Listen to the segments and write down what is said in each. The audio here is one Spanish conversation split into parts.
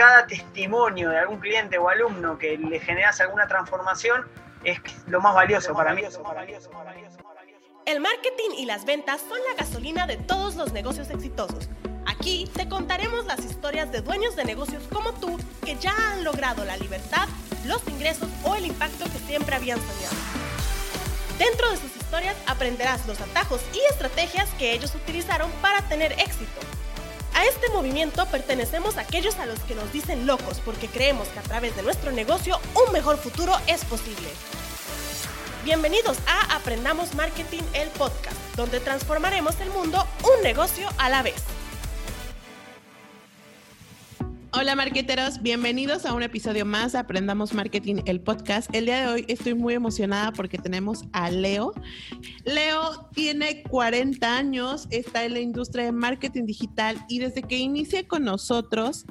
cada testimonio de algún cliente o alumno que le generas alguna transformación es lo más valioso para mí. El marketing y las ventas son la gasolina de todos los negocios exitosos. Aquí te contaremos las historias de dueños de negocios como tú que ya han logrado la libertad, los ingresos o el impacto que siempre habían soñado. Dentro de sus historias aprenderás los atajos y estrategias que ellos utilizaron para tener éxito. A este movimiento pertenecemos a aquellos a los que nos dicen locos porque creemos que a través de nuestro negocio un mejor futuro es posible. Bienvenidos a Aprendamos Marketing, el podcast, donde transformaremos el mundo un negocio a la vez. Hola marqueteros, bienvenidos a un episodio más de Aprendamos Marketing, el podcast. El día de hoy estoy muy emocionada porque tenemos a Leo. Leo tiene 40 años, está en la industria de marketing digital y desde que inicia con nosotros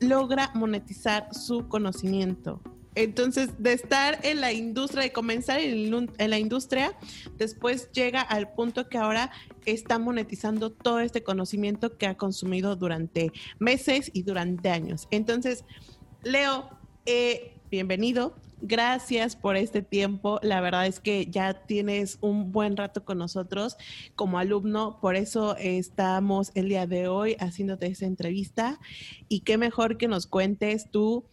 logra monetizar su conocimiento. Entonces, de estar en la industria, de comenzar en, la industria, después llega al punto que ahora está monetizando todo este conocimiento que ha consumido durante meses y durante años. Entonces, Leo, eh, bienvenido. Gracias por este tiempo. La verdad es que ya tienes un buen rato con nosotros como alumno, por eso estamos el día de hoy haciéndote esta entrevista. Y qué mejor que nos cuentes tú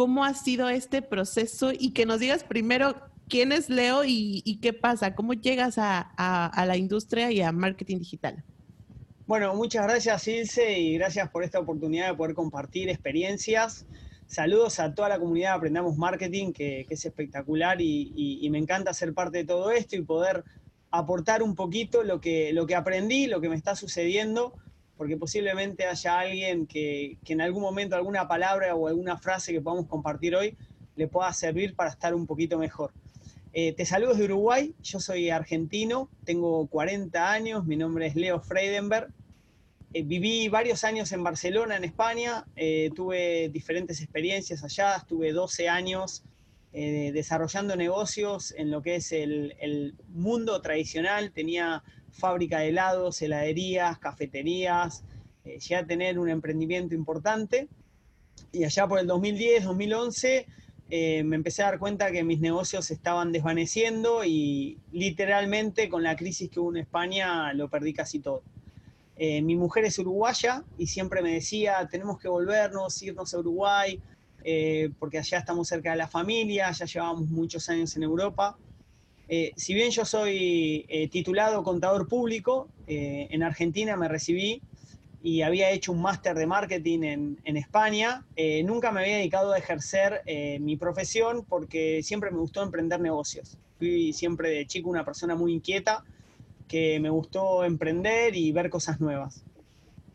cómo ha sido este proceso y que nos digas primero quién es Leo y, qué pasa, cómo llegas a, la industria y a marketing digital. Bueno, muchas gracias Ilse y gracias por esta oportunidad de poder compartir experiencias. Saludos a toda la comunidad de Aprendamos Marketing, que, es espectacular y, me encanta ser parte de todo esto y poder aportar un poquito lo que, lo que aprendí, lo que me está sucediendo porque posiblemente haya alguien que, en algún momento alguna palabra o alguna frase que podamos compartir hoy le pueda servir para estar un poquito mejor. Eh, te saludo de Uruguay, yo soy argentino, tengo 40 años, mi nombre es Leo Freidenberg. Eh, viví varios años en Barcelona, en España, eh, tuve diferentes experiencias allá, estuve 12 años desarrollando negocios en lo que es el, el mundo tradicional, tenía fábrica de helados, heladerías, cafeterías, eh, llegué a tener un emprendimiento importante y allá por el 2010, 2011 eh, me empecé a dar cuenta que mis negocios estaban desvaneciendo y literalmente con la crisis que hubo en España lo perdí casi todo. Eh, mi mujer es uruguaya y siempre me decía, tenemos que volvernos, irnos a Uruguay, porque allá estamos cerca de la familia, ya llevamos muchos años en Europa. Eh, si bien yo soy eh, titulado contador público, eh, en Argentina me recibí y había hecho un máster de marketing en, España, nunca me había dedicado a ejercer mi profesión porque siempre me gustó emprender negocios. Fui siempre de chico una persona muy inquieta que me gustó emprender y ver cosas nuevas.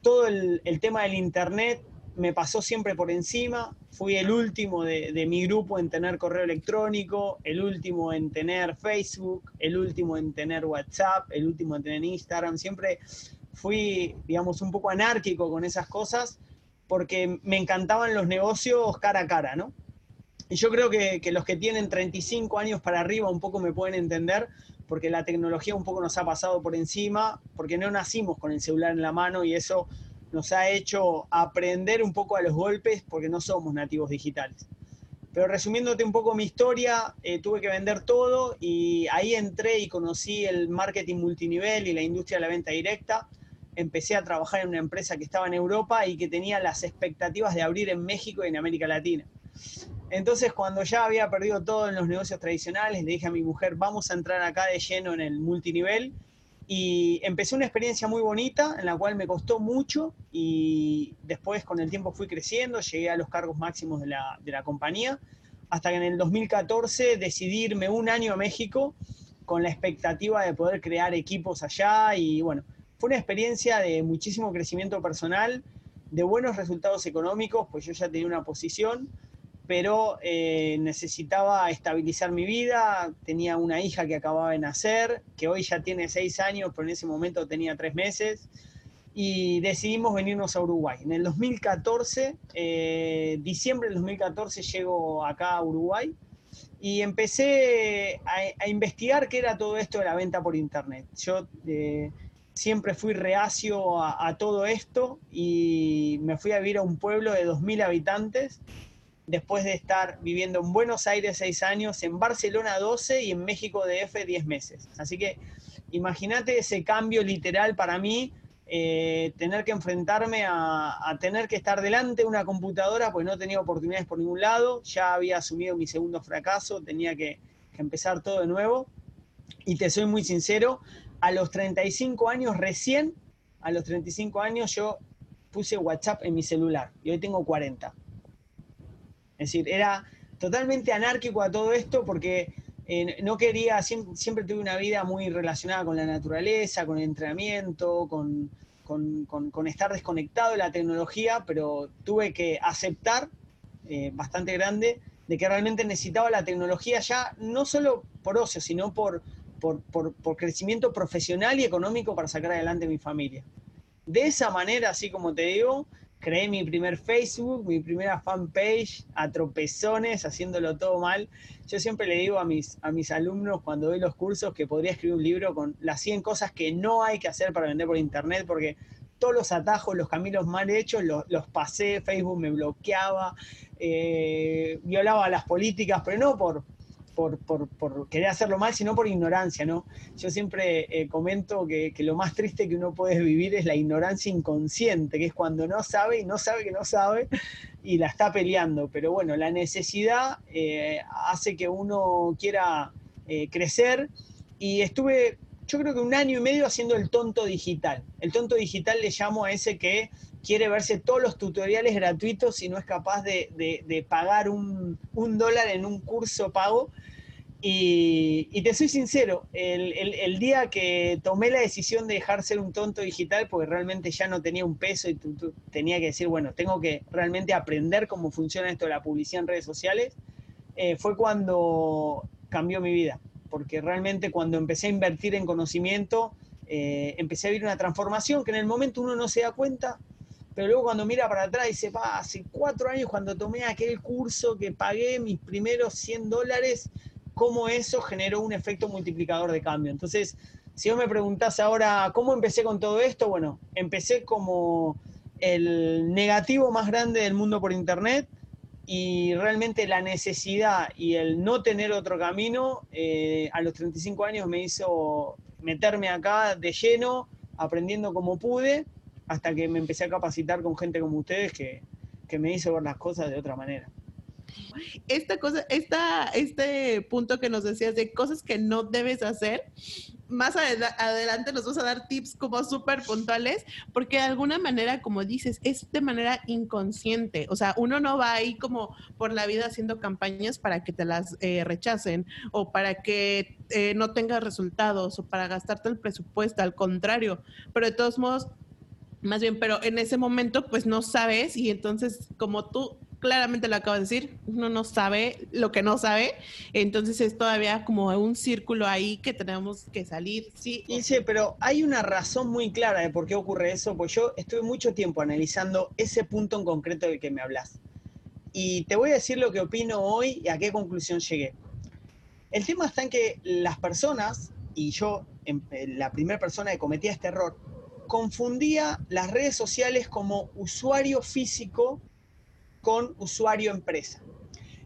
Todo el tema del Internet me pasó siempre por encima. Fui el último de, mi grupo en tener correo electrónico, el último en tener Facebook, el último en tener WhatsApp, el último en tener Instagram. Siempre fui, digamos, un poco anárquico con esas cosas porque me encantaban los negocios cara a cara, ¿no? Y yo creo que, que los que tienen 35 años para arriba un poco me pueden entender porque la tecnología un poco nos ha pasado por encima, porque no nacimos con el celular en la mano y eso nos ha hecho aprender un poco a los golpes porque no somos nativos digitales. Pero resumiéndote un poco mi historia, eh, tuve que vender todo y ahí entré y conocí el marketing multinivel y la industria de la venta directa. Empecé a trabajar en una empresa que estaba en Europa y que tenía las expectativas de abrir en México y en América Latina. Entonces, cuando ya había perdido todo en los negocios tradicionales, le dije a mi mujer, vamos a entrar acá de lleno en el multinivel y empecé una experiencia muy bonita en la cual me costó mucho y después con el tiempo fui creciendo, llegué a los cargos máximos de la, de la compañía, hasta que en el 2014 decidí irme un año a México con la expectativa de poder crear equipos allá y bueno, fue una experiencia de muchísimo crecimiento personal, de buenos resultados económicos, pues yo ya tenía una posición, pero eh, necesitaba estabilizar mi vida, tenía una hija que acababa de nacer, que hoy ya tiene seis años, pero en ese momento tenía tres meses, y decidimos venirnos a Uruguay. En el 2014, eh, diciembre del 2014, llego acá a Uruguay y empecé a, investigar qué era todo esto de la venta por Internet. Yo... Eh, siempre fui reacio a, todo esto y me fui a vivir a un pueblo de 2.000 habitantes después de estar viviendo en Buenos Aires seis años, en Barcelona 12 y en México DF 10 meses. Así que imagínate ese cambio literal para mí, eh, tener que enfrentarme a, tener que estar delante de una computadora, pues no tenía oportunidades por ningún lado, ya había asumido mi segundo fracaso, tenía que, empezar todo de nuevo. Y te soy muy sincero, a los 35 años recién, a los 35 años yo puse WhatsApp en mi celular y hoy tengo 40. Es decir, era totalmente anárquico a todo esto porque eh, no quería, siempre, tuve una vida muy relacionada con la naturaleza, con el entrenamiento, con, estar desconectado de la tecnología, pero tuve que aceptar eh, bastante grande de que realmente necesitaba la tecnología ya no solo por ocio, sino por, por, por, crecimiento profesional y económico para sacar adelante mi familia. De esa manera, así como te digo, creé mi primer Facebook, mi primera fanpage, a tropezones, haciéndolo todo mal. Yo siempre le digo a mis, a mis alumnos cuando doy los cursos que podría escribir un libro con las 100 cosas que no hay que hacer para vender por internet, porque todos los atajos, los caminos mal hechos, los, pasé, Facebook me bloqueaba, eh, violaba las políticas, pero no por, por, por, querer hacerlo mal, sino por ignorancia, ¿no? Yo siempre eh, comento que, lo más triste que uno puede vivir es la ignorancia inconsciente, que es cuando no sabe y no sabe que no sabe y la está peleando. Pero bueno, la necesidad eh, hace que uno quiera eh, crecer y estuve, yo creo que un año y medio haciendo el tonto digital. El tonto digital le llamo a ese que quiere verse todos los tutoriales gratuitos y no es capaz de, pagar un, dólar en un curso pago y, te soy sincero, el, día que tomé la decisión de dejar ser un tonto digital, porque realmente ya no tenía un peso y tenía que decir, bueno, tengo que realmente aprender cómo funciona esto de la publicidad en redes sociales, eh, fue cuando cambió mi vida. Porque realmente cuando empecé a invertir en conocimiento, eh, empecé a vivir una transformación que en el momento uno no se da cuenta, pero luego cuando mira para atrás dice, pa, hace cuatro años cuando tomé aquel curso que pagué mis primeros 100 dólares, cómo eso generó un efecto multiplicador de cambio. Entonces, si vos me preguntás ahora, ¿cómo empecé con todo esto? Bueno, empecé como el negativo más grande del mundo por Internet y realmente la necesidad y el no tener otro camino eh, a los 35 años me hizo meterme acá de lleno, aprendiendo como pude, hasta que me empecé a capacitar con gente como ustedes que, que me hizo ver las cosas de otra manera esta cosa, esta, este punto que nos decías de cosas que no debes hacer, más adelante nos vas a dar tips como súper puntuales, porque de alguna manera, como dices, es de manera inconsciente. O sea, uno no va ahí como por la vida haciendo campañas para que te las eh, rechacen o para que eh, no tengas resultados o para gastarte el presupuesto, al contrario. Pero de todos modos, más bien, pero en ese momento pues no sabes y entonces como tú claramente lo acabo de decir, uno no sabe lo que no sabe, entonces es todavía como un círculo ahí que tenemos que salir, sí. sí, pero hay una razón muy clara de por qué ocurre eso, pues yo estuve mucho tiempo analizando ese punto en concreto del que me hablas. Y te voy a decir lo que opino hoy y a qué conclusión llegué. El tema está en que las personas, y yo, la primera persona que cometía este error, confundía las redes sociales como usuario físico con usuario empresa.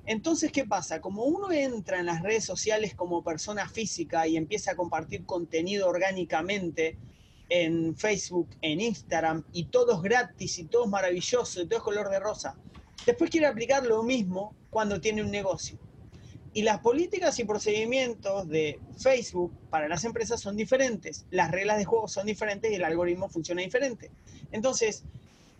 Entonces, ¿qué pasa? Como uno entra en las redes sociales como persona física y empieza a compartir contenido orgánicamente en Facebook, en Instagram, y todo es gratis y todo es maravilloso y todo es color de rosa, después quiere aplicar lo mismo cuando tiene un negocio. Y las políticas y procedimientos de Facebook para las empresas son diferentes, las reglas de juego son diferentes y el algoritmo funciona diferente. Entonces,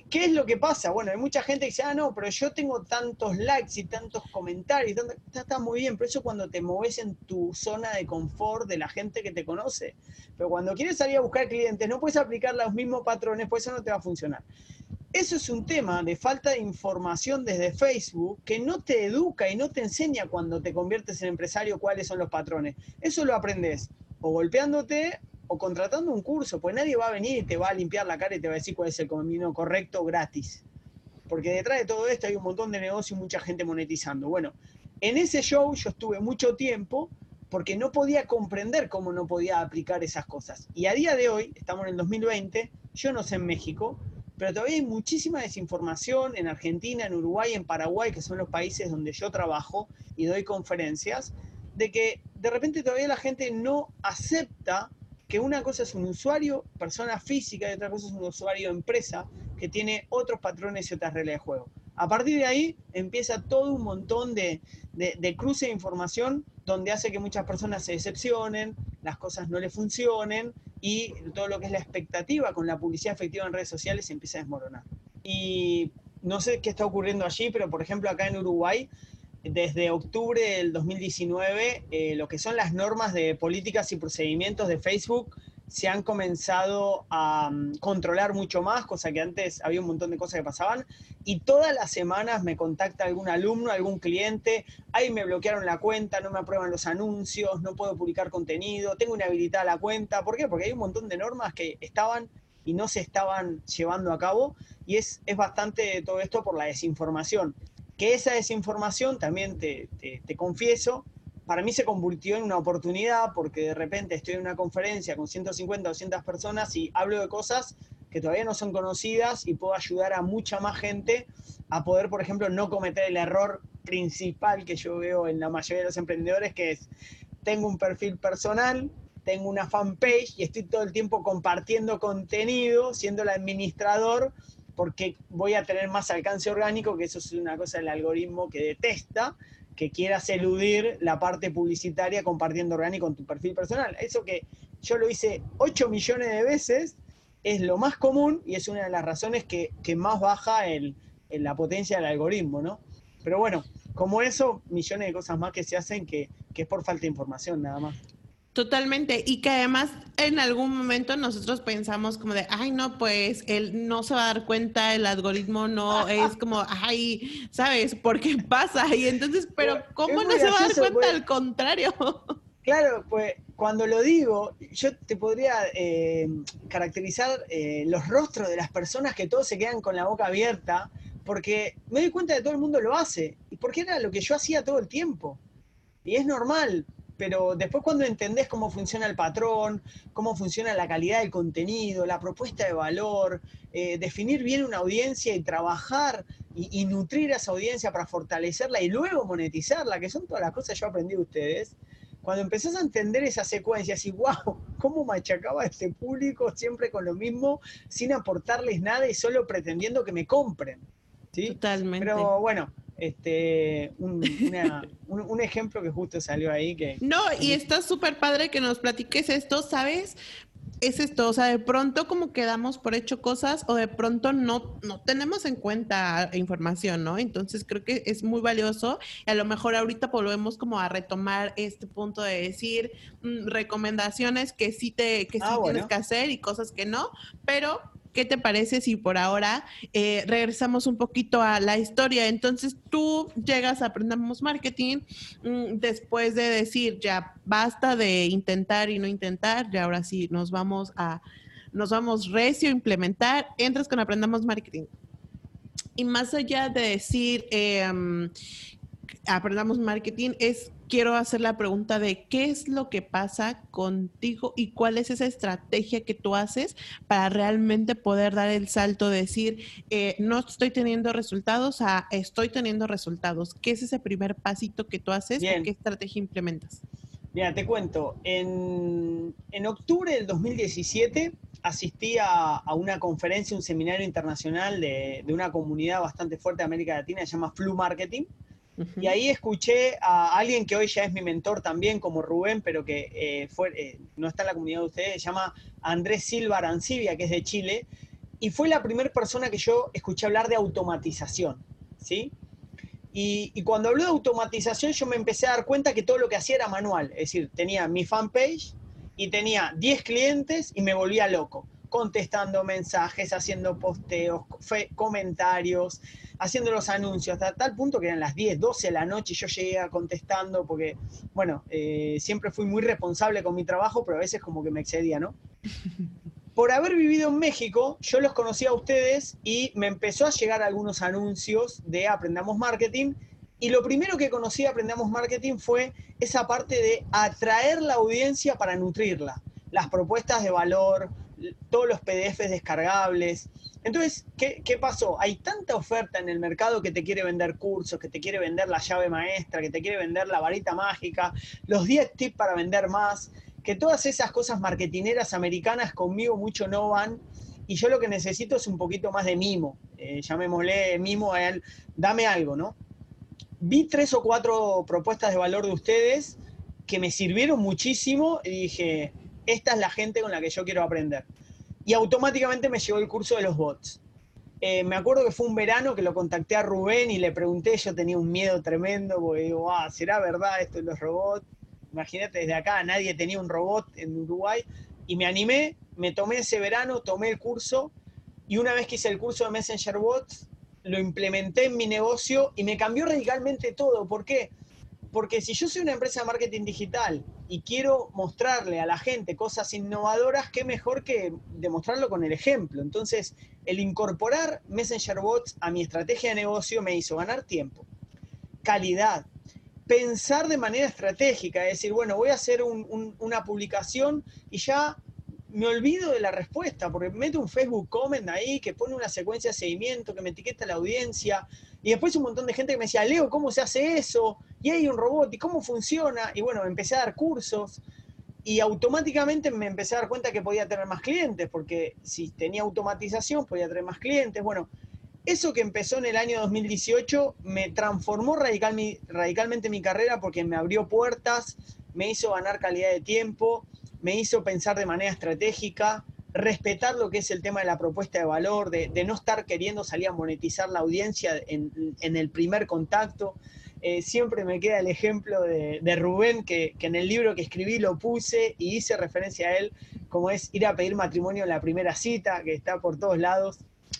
¿Qué es lo que pasa? Bueno, hay mucha gente que dice, ah, no, pero yo tengo tantos likes y tantos comentarios, está, muy bien, pero eso cuando te mueves en tu zona de confort de la gente que te conoce. Pero cuando quieres salir a buscar clientes, no puedes aplicar los mismos patrones, pues eso no te va a funcionar. Eso es un tema de falta de información desde Facebook que no te educa y no te enseña cuando te conviertes en empresario cuáles son los patrones. Eso lo aprendes o golpeándote o contratando un curso, pues nadie va a venir y te va a limpiar la cara y te va a decir cuál es el camino correcto gratis. Porque detrás de todo esto hay un montón de negocios y mucha gente monetizando. Bueno, en ese show yo estuve mucho tiempo porque no podía comprender cómo no podía aplicar esas cosas. Y a día de hoy, estamos en el 2020, yo no sé en México, pero todavía hay muchísima desinformación en Argentina, en Uruguay, en Paraguay, que son los países donde yo trabajo y doy conferencias, de que de repente todavía la gente no acepta que una cosa es un usuario, persona física, y otra cosa es un usuario empresa, que tiene otros patrones y otras reglas de juego. A partir de ahí empieza todo un montón de, cruce de información donde hace que muchas personas se decepcionen, las cosas no le funcionen y todo lo que es la expectativa con la publicidad efectiva en redes sociales se empieza a desmoronar. Y no sé qué está ocurriendo allí, pero por ejemplo acá en Uruguay, desde octubre del 2019, eh, lo que son las normas de políticas y procedimientos de Facebook se han comenzado a mm, controlar mucho más, cosa que antes había un montón de cosas que pasaban, y todas las semanas me contacta algún alumno, algún cliente, ahí me bloquearon la cuenta, no me aprueban los anuncios, no puedo publicar contenido, tengo inhabilitada la cuenta, ¿por qué? Porque hay un montón de normas que estaban y no se estaban llevando a cabo, y es, es bastante todo esto por la desinformación. Que esa desinformación, también te, te confieso, para mí se convirtió en una oportunidad porque de repente estoy en una conferencia con 150 o 200 personas y hablo de cosas que todavía no son conocidas y puedo ayudar a mucha más gente a poder, por ejemplo, no cometer el error principal que yo veo en la mayoría de los emprendedores, que es, tengo un perfil personal, tengo una fanpage y estoy todo el tiempo compartiendo contenido, siendo el administrador, porque voy a tener más alcance orgánico, que eso es una cosa del algoritmo que detesta, que quieras eludir la parte publicitaria compartiendo orgánico con tu perfil personal. Eso que yo lo hice 8 millones de veces, es lo más común y es una de las razones que, más baja el, la potencia del algoritmo, ¿no? Pero bueno, como eso, millones de cosas más que se hacen que es por falta de información nada más. Totalmente. Y que además en algún momento nosotros pensamos como de, ay, no, pues él no se va a dar cuenta, el algoritmo no es como, ay, ¿sabes? ¿Por qué pasa? Y entonces, pero ¿cómo no se va a dar cuenta? Pues. Al contrario. Claro, pues cuando lo digo, yo te podría eh, caracterizar eh, los rostros de las personas que todos se quedan con la boca abierta, porque me doy cuenta de que todo el mundo lo hace, y porque era lo que yo hacía todo el tiempo. Y es normal, pero después cuando entendés cómo funciona el patrón, cómo funciona la calidad del contenido, la propuesta de valor, eh, definir bien una audiencia y trabajar y, nutrir a esa audiencia para fortalecerla y luego monetizarla, que son todas las cosas que yo aprendí de ustedes, cuando empezás a entender esa secuencia, así, wow, cómo machacaba a este público siempre con lo mismo, sin aportarles nada y solo pretendiendo que me compren. ¿sí? Totalmente. Pero bueno, este, un, un, ejemplo que justo salió ahí que... No, y está súper padre que nos platiques esto, ¿sabes? Es esto, o sea, de pronto como quedamos por hecho cosas o de pronto no, no tenemos en cuenta información, ¿no? Entonces creo que es muy valioso y a lo mejor ahorita volvemos como a retomar este punto de decir mm, recomendaciones que sí, te, que sí ah, tienes que hacer y cosas que no, pero ¿qué te parece si por ahora eh, regresamos un poquito a la historia? Entonces tú llegas a Aprendamos Marketing mm, después de decir, ya basta de intentar y no intentar, ya ahora sí nos vamos a, nos vamos recio a implementar, entras con Aprendamos Marketing. Y más allá de decir, em, Aprendamos Marketing, es quiero hacer la pregunta de qué es lo que pasa contigo y cuál es esa estrategia que tú haces para realmente poder dar el salto de decir, eh, no estoy teniendo resultados a estoy teniendo resultados. ¿Qué es ese primer pasito que tú haces y qué estrategia implementas? Mira, te cuento, en, octubre del 2017 asistí a, una conferencia, un seminario internacional de, de, una comunidad bastante fuerte de América Latina, se llama Flu Marketing. Y ahí escuché a alguien que hoy ya es mi mentor también, como Rubén, pero que eh, fue, eh, no está en la comunidad de ustedes, se llama Andrés Silva Arancibia, que es de Chile, y fue la primera persona que yo escuché hablar de automatización, ¿sí? Y, y, cuando habló de automatización yo me empecé a dar cuenta que todo lo que hacía era manual, es decir, tenía mi fanpage y tenía 10 clientes y me volvía loco, contestando mensajes, haciendo posteos, comentarios, haciendo los anuncios, hasta tal punto que eran las 10, 12 de la noche y yo llegué contestando porque, bueno, eh, siempre fui muy responsable con mi trabajo, pero a veces como que me excedía, ¿no? Por haber vivido en México, yo los conocí a ustedes y me empezó a llegar algunos anuncios de Aprendamos Marketing Y lo primero que conocí de Aprendamos Marketing fue esa parte de atraer la audiencia para nutrirla. Las propuestas de valor, todos los PDFs descargables. Entonces, ¿qué, ¿qué, pasó? Hay tanta oferta en el mercado que te quiere vender cursos, que te quiere vender la llave maestra, que te quiere vender la varita mágica, los 10 tips para vender más, que todas esas cosas marketineras americanas conmigo mucho no van. Y yo lo que necesito es un poquito más de mimo. Eh, llamémosle mimo a él, dame algo, ¿no? vi tres o cuatro propuestas de valor de ustedes que me sirvieron muchísimo y dije, esta es la gente con la que yo quiero aprender. Y automáticamente me llegó el curso de los bots. Eh, me acuerdo que fue un verano que lo contacté a Rubén y le pregunté, yo tenía un miedo tremendo, porque digo, ah, ¿será verdad esto de los robots? Imagínate, desde acá nadie tenía un robot en Uruguay. Y me animé, me tomé ese verano, tomé el curso, y una vez que hice el curso de Messenger Bots, lo implementé en mi negocio y me cambió radicalmente todo. ¿Por qué? Si yo soy una empresa de marketing digital y quiero mostrarle a la gente cosas innovadoras, qué mejor que demostrarlo con el ejemplo. Entonces, el incorporar Messenger Bots a mi estrategia de negocio me hizo ganar tiempo, calidad, pensar de manera estratégica, es decir, bueno, voy a hacer una publicación y ya me olvido de la respuesta, porque meto un Facebook comment ahí que pone una secuencia de seguimiento, que me etiqueta la audiencia, y después un montón de gente que me decía, Leo, ¿cómo se hace eso? Y hay un robot, ¿y cómo funciona? Y bueno, empecé a dar cursos, y automáticamente me empecé a dar cuenta que podía tener más clientes, porque si tenía automatización podía tener más clientes. Bueno, eso que empezó en el año 2018 me transformó radicalmente mi carrera porque me abrió puertas, me hizo ganar calidad de tiempo, me hizo pensar de manera estratégica, respetar lo que es el tema de la propuesta de valor, de, no estar queriendo salir a monetizar la audiencia en, el primer contacto. Eh, siempre me queda el ejemplo de, Rubén, que, que, en el libro que escribí lo puse y hice referencia a él, como es ir a pedir matrimonio en la primera cita, que está por todos lados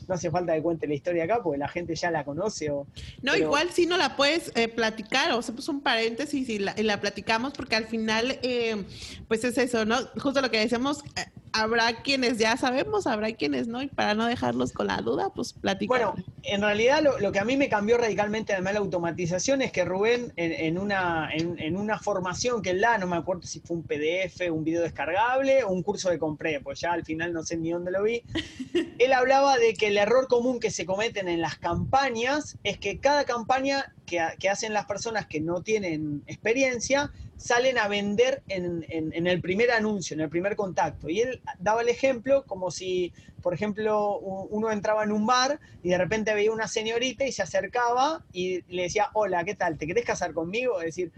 no hace falta que cuente la historia acá porque la gente ya la conoce. O, no, igual si no la puedes eh, platicar, o sea, pues un paréntesis y la, y la platicamos porque al final, eh, pues es eso, ¿no? Justo lo que decíamos, eh, habrá quienes ya sabemos, habrá quienes no, y para no dejarlos con la duda, pues platicamos. Bueno, en realidad lo, que a mí me cambió radicalmente además la automatización es que Rubén en, una, en, una formación que él da, no me acuerdo si fue un PDF, un video descargable o un curso de compré, pues ya al final no sé ni dónde lo vi, él hablaba de que el error común que se cometen en las campañas es que cada campaña que, que hacen las personas que no tienen experiencia, salen a vender en, el primer anuncio, en el primer contacto. Y él daba el ejemplo como si, por ejemplo, uno entraba en un bar y de repente veía una señorita y se acercaba y le decía, hola, ¿qué tal? ¿Te querés casar conmigo? Es decir,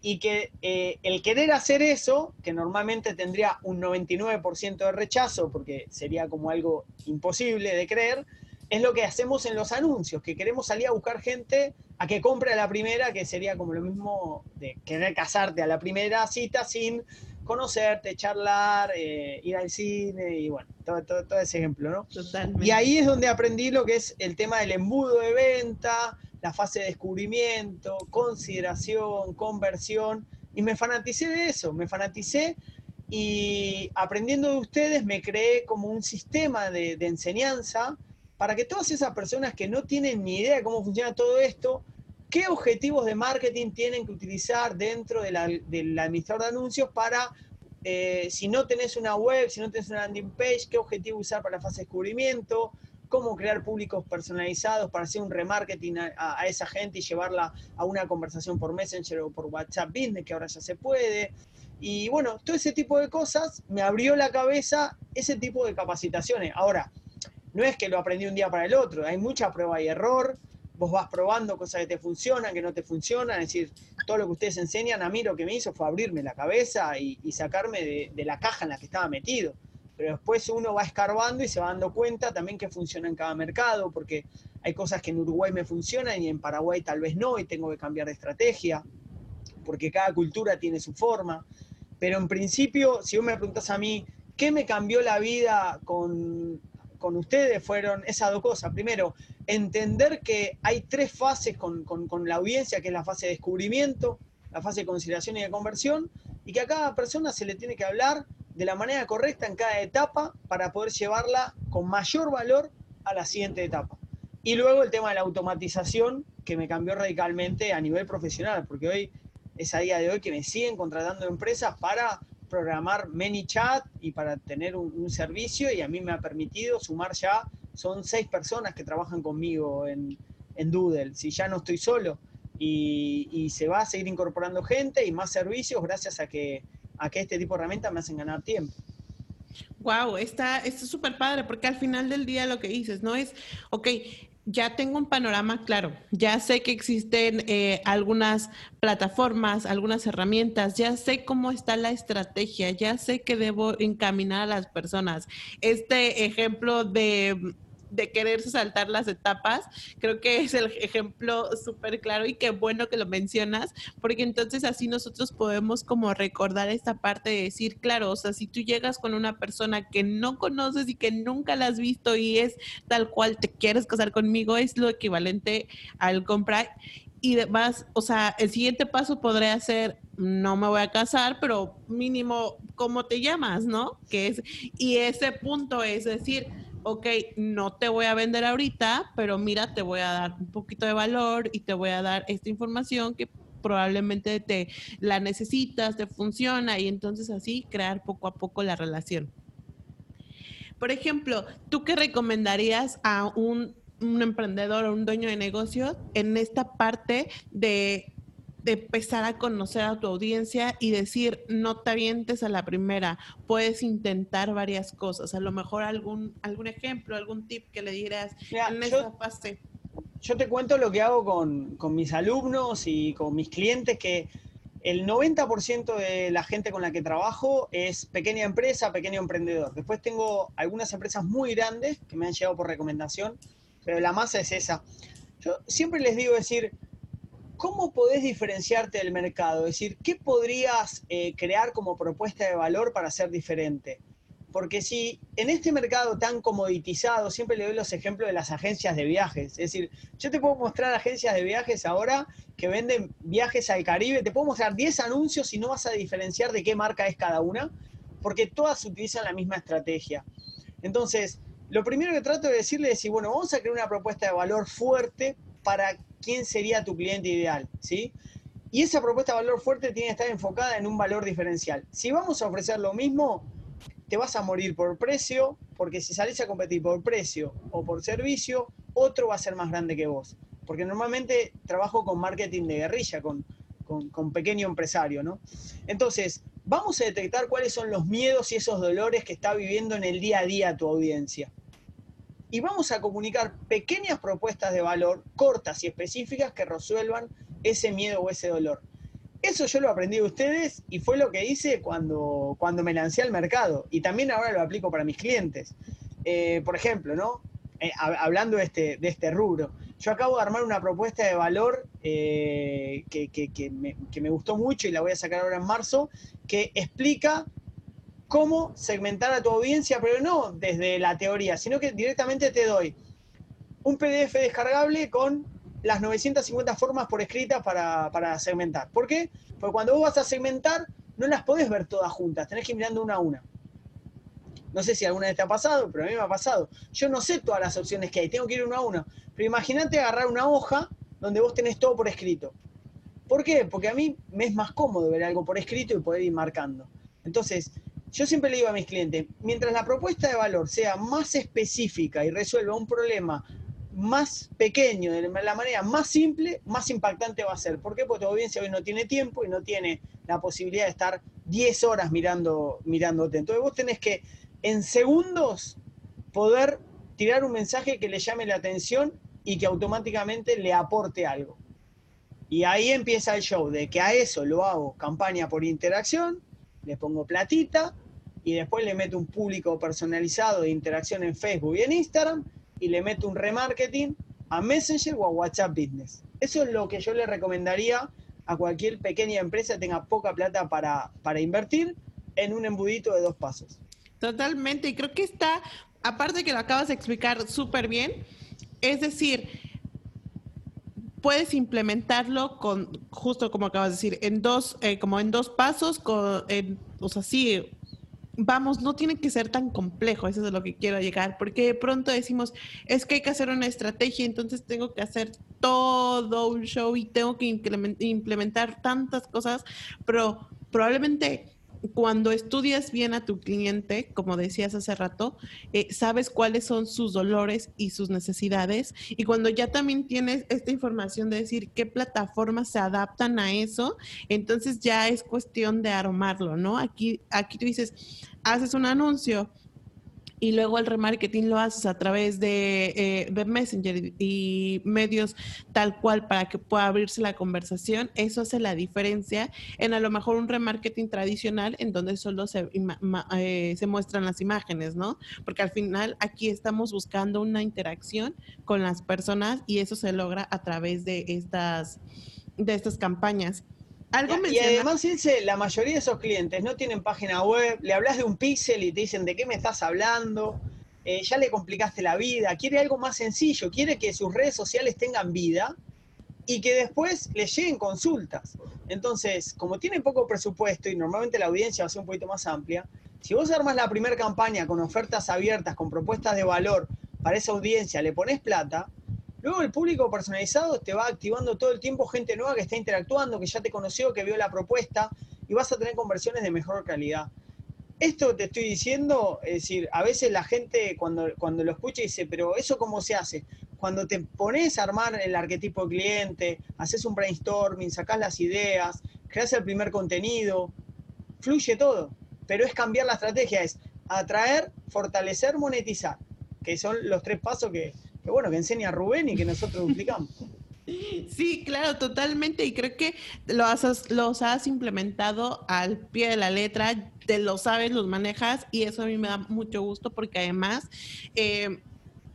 y que eh, el querer hacer eso, que normalmente tendría un 99% de rechazo, porque sería como algo imposible de creer, es lo que hacemos en los anuncios, que queremos salir a buscar gente a que compre a la primera, que sería como lo mismo de querer casarte a la primera cita sin conocerte, charlar, eh, ir al cine y bueno, todo, todo, ese ejemplo, ¿no? Y ahí es donde aprendí lo que es el tema del embudo de venta, la fase de descubrimiento, consideración, conversión, y me fanaticé de eso, me fanaticé y aprendiendo de ustedes me creé como un sistema de, de enseñanza para que todas esas personas que no tienen ni idea de cómo funciona todo esto, qué objetivos de marketing tienen que utilizar dentro del administrador de anuncios para, eh, si no tenés una web, si no tenés una landing page, qué objetivo usar para la fase de descubrimiento, cómo crear públicos personalizados para hacer un remarketing a, a, esa gente y llevarla a una conversación por Messenger o por WhatsApp Business, que ahora ya se puede. Y bueno, todo ese tipo de cosas me abrió la cabeza ese tipo de capacitaciones. Ahora, no es que lo aprendí un día para el otro, hay mucha prueba y error, vos vas probando cosas que te funcionan, que no te funcionan, es decir, todo lo que ustedes enseñan, a mí lo que me hizo fue abrirme la cabeza y, sacarme de, la caja en la que estaba metido. Pero después uno va escarbando y se va dando cuenta también que funciona en cada mercado, porque hay cosas que en Uruguay me funcionan y en Paraguay tal vez no, y tengo que cambiar de estrategia, porque cada cultura tiene su forma. Pero en principio, si vos me preguntas a mí, ¿qué me cambió la vida con con ustedes fueron esas dos cosas. Primero, entender que hay tres fases con, la audiencia, que es la fase de descubrimiento, la fase de conciliación y de conversión, y que a cada persona se le tiene que hablar de la manera correcta en cada etapa para poder llevarla con mayor valor a la siguiente etapa. Y luego el tema de la automatización, que me cambió radicalmente a nivel profesional, porque hoy es a día de hoy que me siguen contratando empresas para programar ManyChat y para tener un, servicio y a mí me ha permitido sumar ya, son seis personas que trabajan conmigo en, en Doodle, si ya no estoy solo. Y, se va a seguir incorporando gente y más servicios gracias a que, a que este tipo de herramientas me hacen ganar tiempo. Wow, está súper padre porque al final del día lo que dices, ¿no? Es, ok, ya tengo un panorama claro, ya sé que existen eh, algunas plataformas, algunas herramientas, ya sé cómo está la estrategia, ya sé que debo encaminar a las personas. Este ejemplo de de quererse saltar las etapas, creo que es el ejemplo súper claro y qué bueno que lo mencionas, porque entonces así nosotros podemos como recordar esta parte de decir, claro, o sea, si tú llegas con una persona que no conoces y que nunca la has visto y es tal cual te quieres casar conmigo, es lo equivalente al comprar y vas, o sea, el siguiente paso podría ser, no me voy a casar, pero mínimo, ¿cómo te llamas, no? Que es, y ese punto es decir, ok, no te voy a vender ahorita, pero mira, te voy a dar un poquito de valor y te voy a dar esta información que probablemente te la necesitas, te funciona y entonces así crear poco a poco la relación. Por ejemplo, ¿tú qué recomendarías a un, un emprendedor o un dueño de negocio en esta parte de de empezar a conocer a tu audiencia y decir, no te avientes a la primera, puedes intentar varias cosas, a lo mejor algún, algún ejemplo, algún tip que le dirás en esa fase. Yo te cuento lo que hago con, con mis alumnos y con mis clientes, que el 90% de la gente con la que trabajo es pequeña empresa, pequeño emprendedor. Después tengo algunas empresas muy grandes que me han llegado por recomendación, pero la masa es esa. Yo siempre les digo decir, ¿cómo podés diferenciarte del mercado? Es decir, ¿qué podrías eh, crear como propuesta de valor para ser diferente? Porque si en este mercado tan comoditizado, siempre le doy los ejemplos de las agencias de viajes, es decir, yo te puedo mostrar agencias de viajes ahora que venden viajes al Caribe, te puedo mostrar 10 anuncios y no vas a diferenciar de qué marca es cada una, porque todas utilizan la misma estrategia. Entonces, lo primero que trato de decirle es bueno, vamos a crear una propuesta de valor fuerte para quién sería tu cliente ideal, ¿sí? Y esa propuesta de valor fuerte tiene que estar enfocada en un valor diferencial. Si vamos a ofrecer lo mismo, te vas a morir por precio, porque si sales a competir por precio o por servicio, otro va a ser más grande que vos. Porque normalmente trabajo con marketing de guerrilla, con, con, pequeño empresario, ¿no? Entonces, vamos a detectar cuáles son los miedos y esos dolores que está viviendo en el día a día tu audiencia y vamos a comunicar pequeñas propuestas de valor cortas y específicas que resuelvan ese miedo o ese dolor. Eso yo lo aprendí de ustedes y fue lo que hice cuando, cuando me lancé al mercado y también ahora lo aplico para mis clientes. Eh, por ejemplo, ¿no? Eh, hablando de este, de este rubro, yo acabo de armar una propuesta de valor eh, que, que, me, que me gustó mucho y la voy a sacar ahora en marzo, que explica cómo segmentar a tu audiencia, pero no desde la teoría, sino que directamente te doy un PDF descargable con las 950 formas por escrita para, segmentar. ¿Por qué? Porque cuando vos vas a segmentar, no las podés ver todas juntas, tenés que ir mirando una a una. No sé si alguna vez te ha pasado, pero a mí me ha pasado. Yo no sé todas las opciones que hay, tengo que ir uno a uno. Pero imagínate agarrar una hoja donde vos tenés todo por escrito. ¿Por qué? Porque a mí me es más cómodo ver algo por escrito y poder ir marcando. Entonces, yo siempre le digo a mis clientes, mientras la propuesta de valor sea más específica y resuelva un problema más pequeño, de la manera más simple, más impactante va a ser. ¿Por qué? Porque tu audiencia hoy no tiene tiempo y no tiene la posibilidad de estar 10 horas mirando, mirándote. Entonces vos tenés que en segundos poder tirar un mensaje que le llame la atención y que automáticamente le aporte algo. Y ahí empieza el show, de que a eso lo hago campaña por interacción, le pongo platita, y después le meto un público personalizado de interacción en Facebook y en Instagram y le meto un remarketing a Messenger o a WhatsApp Business. Eso es lo que yo le recomendaría a cualquier pequeña empresa que tenga poca plata para, para invertir en un embudito de dos pasos. Totalmente, y creo que está, aparte que lo acabas de explicar súper bien, es decir, puedes implementarlo con, justo como acabas de decir, en dos, eh, como en dos pasos, con, o sea, sí, vamos, no tiene que ser tan complejo, eso es lo que quiero llegar, porque de pronto decimos, es que hay que hacer una estrategia, entonces tengo que hacer todo un show y tengo que implementar tantas cosas, pero probablemente cuando estudias bien a tu cliente, como decías hace rato, eh, sabes cuáles son sus dolores y sus necesidades. Y cuando ya también tienes esta información de decir qué plataformas se adaptan a eso, entonces ya es cuestión de armarlo, ¿no? Aquí, aquí tú dices, haces un anuncio y luego el remarketing lo haces a través de eh, Messenger y medios tal cual para que pueda abrirse la conversación, eso hace la diferencia en a lo mejor un remarketing tradicional en donde solo se, eh, se muestran las imágenes, ¿no? Porque al final aquí estamos buscando una interacción con las personas y eso se logra a través de estas, de estas campañas y, además, la mayoría de esos clientes no tienen página web, le hablas de un pixel y te dicen de qué me estás hablando, eh, ya le complicaste la vida, quiere algo más sencillo, quiere que sus redes sociales tengan vida y que después le lleguen consultas. Entonces, como tiene poco presupuesto y normalmente la audiencia va a ser un poquito más amplia, si vos armas la primera campaña con ofertas abiertas, con propuestas de valor para esa audiencia, le pones plata, Luego el público personalizado te va activando todo el tiempo gente nueva que está interactuando, que ya te conoció, que vio la propuesta y vas a tener conversiones de mejor calidad. Esto te estoy diciendo, es decir, a veces la gente cuando, cuando lo escucha dice, pero ¿eso cómo se hace? Cuando te pones a armar el arquetipo de cliente, haces un brainstorming, sacas las ideas, creas el primer contenido, fluye todo. Pero es cambiar la estrategia, es atraer, fortalecer, monetizar, que son los tres pasos que, que bueno, que enseña Rubén y que nosotros duplicamos. Sí, claro, totalmente. Y creo que lo has, los has implementado al pie de la letra, te lo sabes, los manejas y eso a mí me da mucho gusto porque además, eh,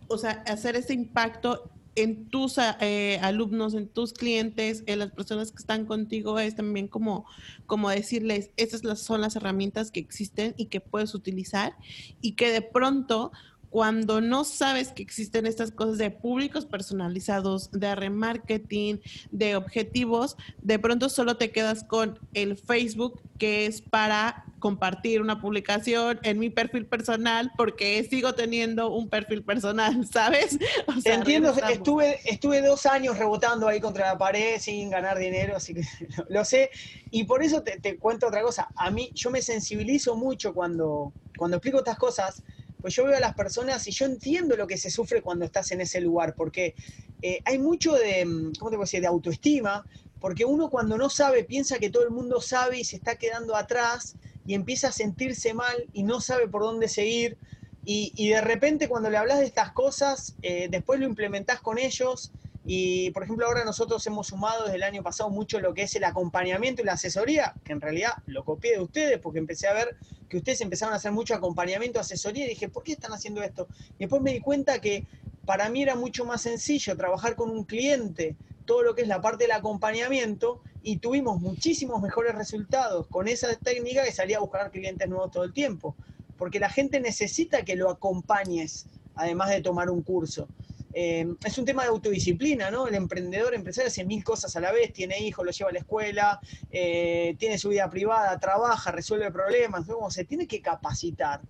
o sea, hacer ese impacto en tus eh, alumnos, en tus clientes, en las personas que están contigo, es también como, como decirles, estas son las herramientas que existen y que puedes utilizar y que de pronto cuando no sabes que existen estas cosas de públicos personalizados, de remarketing, de objetivos, de pronto solo te quedas con el Facebook, que es para compartir una publicación en mi perfil personal, porque sigo teniendo un perfil personal, ¿sabes? te entiendo, estuve, estuve dos años rebotando ahí contra la pared sin ganar dinero, así que lo, sé. Y por eso te, te, cuento otra cosa. A mí, yo me sensibilizo mucho cuando, cuando explico estas cosas pues yo veo a las personas y yo entiendo lo que se sufre cuando estás en ese lugar, porque eh, hay mucho de, mm, ¿cómo te puedo decir?, de autoestima, porque uno cuando no sabe piensa que todo el mundo sabe y se está quedando atrás y empieza a sentirse mal y no sabe por dónde seguir. Y, de repente cuando le hablas de estas cosas, eh, después lo implementás con ellos y, por ejemplo, ahora nosotros hemos sumado desde el año pasado mucho lo que es el acompañamiento y la asesoría, que en realidad lo copié de ustedes porque empecé a ver que ustedes empezaron a hacer mucho acompañamiento, asesoría, y dije, ¿por qué están haciendo esto? Y después me di cuenta que para mí era mucho más sencillo trabajar con un cliente, todo lo que es la parte del acompañamiento, y tuvimos muchísimos mejores resultados con esa técnica que salía a buscar clientes nuevos todo el tiempo, porque la gente necesita que lo acompañes, además de tomar un curso. Eh, es un tema de autodisciplina, ¿no? El emprendedor, empresario hace mil cosas a la vez, tiene hijos, lo lleva a la escuela, eh, tiene su vida privada, trabaja, resuelve problemas, ¿no? se tiene que capacitar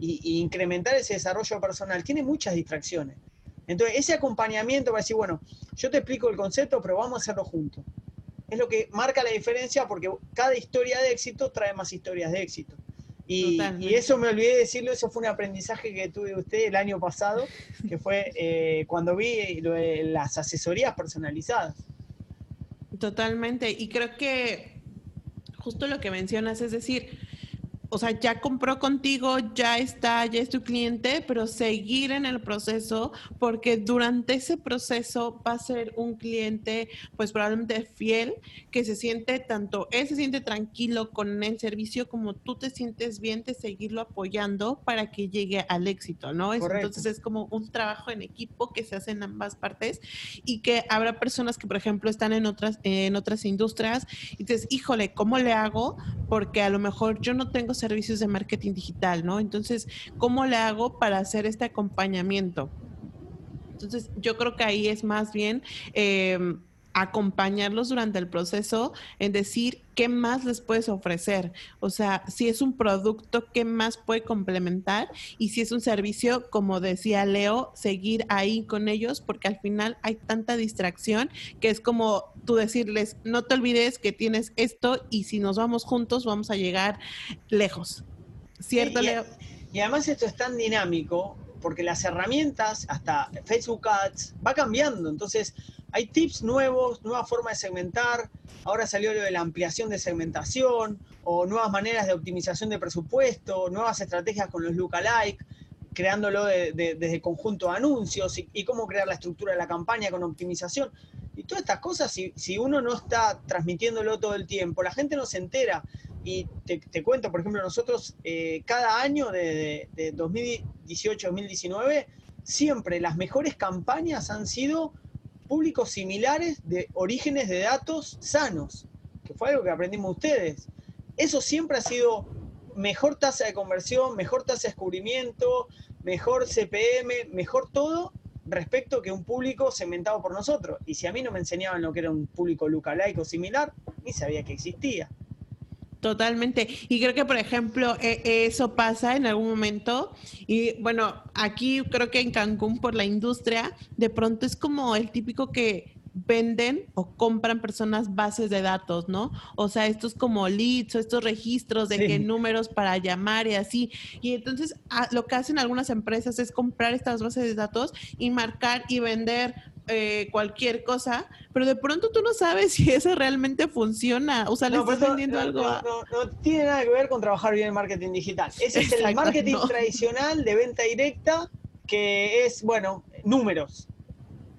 e incrementar ese desarrollo personal. Tiene muchas distracciones. Entonces, ese acompañamiento va a decir, bueno, yo te explico el concepto, pero vamos a hacerlo juntos. Es lo que marca la diferencia porque cada historia de éxito trae más historias de éxito. Y, eso me olvidé de decirlo, eso fue un aprendizaje que tuve de usted el año pasado, que fue eh, cuando vi las asesorías personalizadas. Totalmente, y creo que justo lo que mencionas, es decir, o sea, ya compró contigo, ya está, ya es tu cliente, pero seguir en el proceso, porque durante ese proceso va a ser un cliente, pues probablemente fiel, que se siente tanto, él se siente tranquilo con el servicio como tú te sientes bien de seguirlo apoyando para que llegue al éxito, ¿no? Entonces es como un trabajo en equipo que se hace en ambas partes y que habrá personas que, por ejemplo, están en otras, en otras industrias y dices, híjole, ¿cómo le hago? Porque a lo mejor yo no tengo servicios de marketing digital, ¿no? Entonces, ¿cómo le hago para hacer este acompañamiento? Entonces, yo creo que ahí es más bien... Eh, acompañarlos durante el proceso en decir qué más les puedes ofrecer. O sea, si es un producto, qué más puede complementar y si es un servicio, como decía Leo, seguir ahí con ellos porque al final hay tanta distracción que es como tú decirles, no te olvides que tienes esto y si nos vamos juntos vamos a llegar lejos. ¿Cierto, Leo? Y además esto es tan dinámico porque las herramientas, hasta Facebook Ads, va cambiando. Entonces, hay tips nuevos, nuevas formas de segmentar. Ahora salió lo de la ampliación de segmentación o nuevas maneras de optimización de presupuesto, nuevas estrategias con los lookalike, creándolo desde conjunto de anuncios y, cómo crear la estructura de la campaña con optimización. Y todas estas cosas, si, uno no está transmitiéndolo todo el tiempo, la gente no se entera. Y te, cuento, por ejemplo, nosotros eh, cada año de, 2018-2019, siempre las mejores campañas han sido públicos similares de orígenes de datos sanos, que fue algo que aprendimos ustedes. Eso siempre ha sido mejor tasa de conversión, mejor tasa de descubrimiento, mejor CPM, mejor todo respecto que un público segmentado por nosotros. Y si a mí no me enseñaban lo que era un público lookalike similar, ni sabía que existía. Totalmente. Y creo que, por ejemplo, e, eso pasa en algún momento. Y bueno, aquí creo que en Cancún, por la industria, de pronto es como el típico que venden o compran personas bases de datos, ¿no? O sea, estos como leads o estos registros de qué números para llamar y así. Y entonces lo que hacen algunas empresas es comprar estas bases de datos y marcar y vender eh, cualquier cosa, pero de pronto tú no sabes si eso realmente funciona. O sea, le estás vendiendo algo. No, no, tiene nada que ver con trabajar bien el marketing digital. Ese es el marketing tradicional de venta directa que es, bueno, números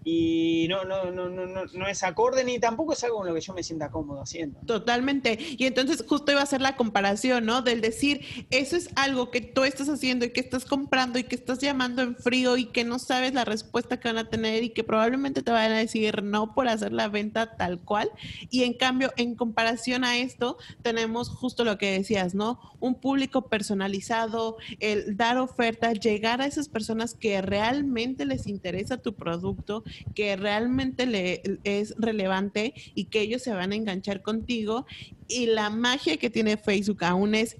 y no, no, no, no, no es acorde ni tampoco es algo con lo que yo me sienta cómodo haciendo. Totalmente. Y entonces justo iba a ser la comparación, ¿no? Del decir, eso es algo que tú estás haciendo y que estás comprando y que estás llamando en frío y que no sabes la respuesta que van a tener y que probablemente te van a decir no por hacer la venta tal cual. Y en cambio, en comparación a esto, tenemos justo lo que decías, ¿no? Un público personalizado, el dar ofertas, llegar a esas personas que realmente les interesa tu producto que realmente le es relevante y que ellos se van a enganchar contigo. Y la magia que tiene Facebook aún es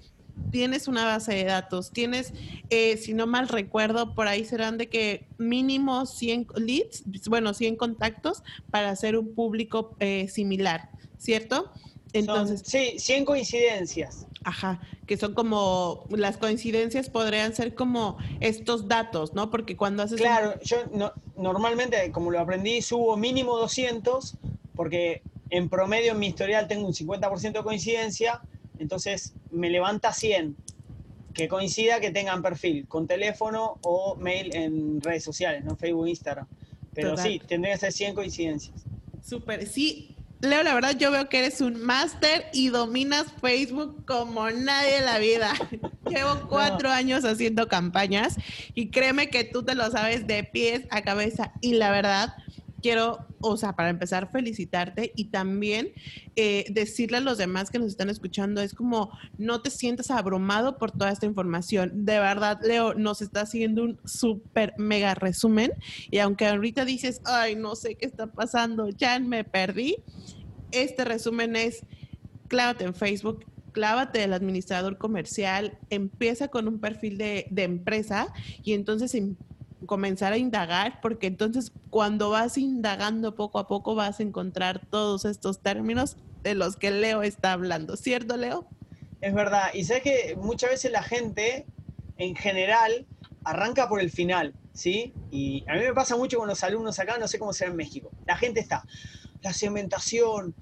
tienes una base de datos, tienes, eh, si no mal recuerdo, por ahí serán de que mínimo 100 leads, bueno, 100 contactos para hacer un público eh, similar, ¿cierto? Entonces, sí, 100 coincidencias. Ajá, que son como, las coincidencias podrían ser como estos datos, ¿no? Porque cuando haces... Claro, yo normalmente, como lo aprendí, subo mínimo 200, porque en promedio en mi historial tengo un 50% de coincidencia, entonces me levanta 100, que coincida que tengan perfil, con teléfono o mail en redes sociales, ¿no? Facebook, Instagram. Pero sí, tendría que ser 100 coincidencias. Súper, sí, Leo, la verdad yo veo que eres un máster y dominas Facebook como nadie en la vida. Llevo cuatro años haciendo campañas y créeme que tú te lo sabes de pies a cabeza y la verdad quiero, o sea, para empezar, felicitarte y también eh, decirle a los demás que nos están escuchando, es como no te sientas abrumado por toda esta información. De verdad, Leo, nos está haciendo un súper mega resumen y aunque ahorita dices, ay, no sé qué está pasando, ya me perdí, este resumen es, clávate en Facebook, clávate el administrador comercial, empieza con un perfil de, empresa y entonces em, comenzar a indagar, porque entonces cuando vas indagando poco a poco vas a encontrar todos estos términos de los que Leo está hablando, ¿cierto, Leo? Es verdad, y sé que muchas veces la gente en general arranca por el final, ¿sí? Y a mí me pasa mucho con los alumnos acá, no sé cómo será en México. La gente está, la segmentación,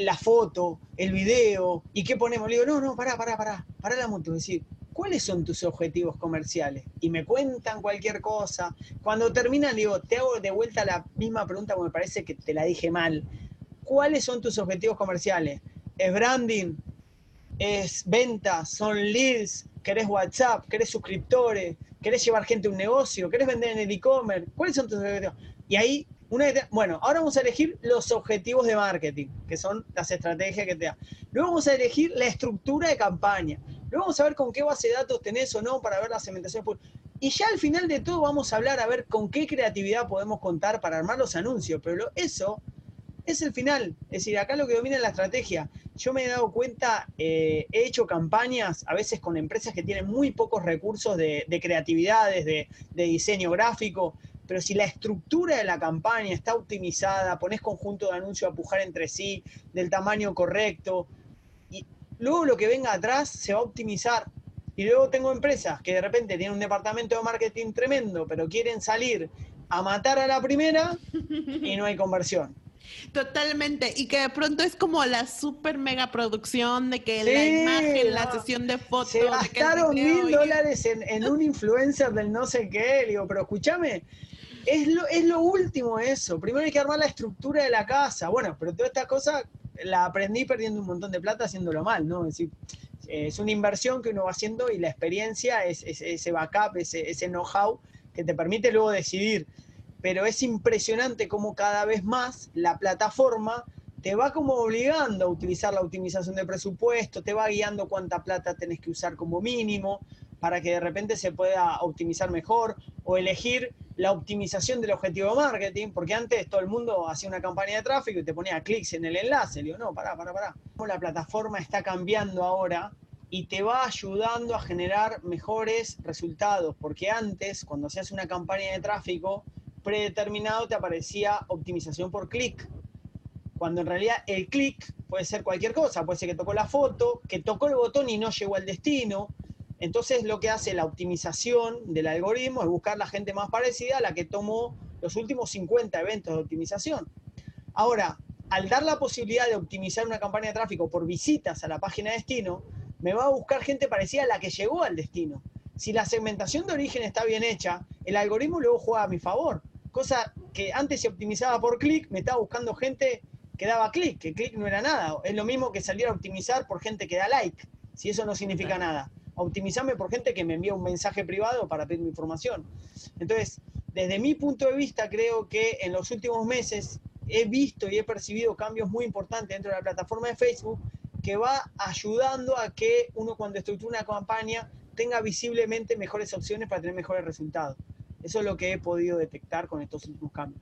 la foto, el video, ¿y qué ponemos? Le digo, no, no, pará, pará, pará, pará la moto, es decir, ¿cuáles son tus objetivos comerciales? Y me cuentan cualquier cosa. Cuando terminan, digo, te hago de vuelta la misma pregunta porque me parece que te la dije mal. ¿Cuáles son tus objetivos comerciales? ¿Es branding? ¿Es ventas? ¿Son leads? ¿Querés WhatsApp? ¿Querés suscriptores? ¿Querés llevar gente a un negocio? ¿Querés vender en el e-commerce? ¿Cuáles son tus objetivos? Y ahí bueno, ahora vamos a elegir los objetivos de marketing, que son las estrategias que te da. Luego vamos a elegir la estructura de campaña. Luego vamos a ver con qué base de datos tenés o no para ver la segmentación. Y ya al final de todo vamos a hablar a ver con qué creatividad podemos contar para armar los anuncios. Pero eso es el final. Es decir, acá lo que domina es la estrategia. Yo me he dado cuenta, eh, he hecho campañas a veces con empresas que tienen muy pocos recursos de, creatividades, de, diseño gráfico, pero si la estructura de la campaña está optimizada, pones conjunto de anuncios a pujar entre sí, del tamaño correcto, luego lo que venga atrás se va a optimizar. Y luego tengo empresas que de repente tienen un departamento de marketing tremendo, pero quieren salir a matar a la primera y no hay conversión. Totalmente, y que de pronto es como la super mega producción de que la imagen, la sesión de fotos. Se gastaron mil dólares en, un influencer del no sé qué, digo, pero escúchame, es lo, es lo último eso. Primero hay que armar la estructura de la casa. Bueno, pero toda esta cosa la aprendí perdiendo un montón de plata haciéndolo mal, ¿no? Es decir, es una inversión que uno va haciendo y la experiencia es, ese backup, ese, ese know-how que te permite luego decidir pero es impresionante cómo cada vez más la plataforma te va como obligando a utilizar la optimización de presupuesto, te va guiando cuánta plata tenés que usar como mínimo para que de repente se pueda optimizar mejor o elegir la optimización del objetivo de marketing, porque antes todo el mundo hacía una campaña de tráfico y te ponía clics en el enlace. Le digo, no, pará, pará, pará. La plataforma está cambiando ahora y te va ayudando a generar mejores resultados, porque antes, cuando hace una campaña de tráfico, predeterminado te aparecía optimización por clic, cuando en realidad el clic puede ser cualquier cosa, puede ser que tocó la foto, que tocó el botón y no llegó al destino. Entonces lo que hace la optimización del algoritmo es buscar la gente más parecida a la que tomó los últimos 50 eventos de optimización. Ahora, al dar la posibilidad de optimizar una campaña de tráfico por visitas a la página de destino, me va a buscar gente parecida a la que llegó al destino. Si la segmentación de origen está bien hecha, el algoritmo luego juega a mi favor cosa que antes se optimizaba por clic, me estaba buscando gente que daba clic, que clic no era nada. Es lo mismo que salir a optimizar por gente que da like, si eso no significa nada. Optimizarme por gente que me envía un mensaje privado para pedir mi información. Entonces, desde mi punto de vista, creo que en los últimos meses he visto y he percibido cambios muy importantes dentro de la plataforma de Facebook que va ayudando a que uno cuando estructura una campaña tenga visiblemente mejores opciones para tener mejores resultados. Eso es lo que he podido detectar con estos últimos cambios.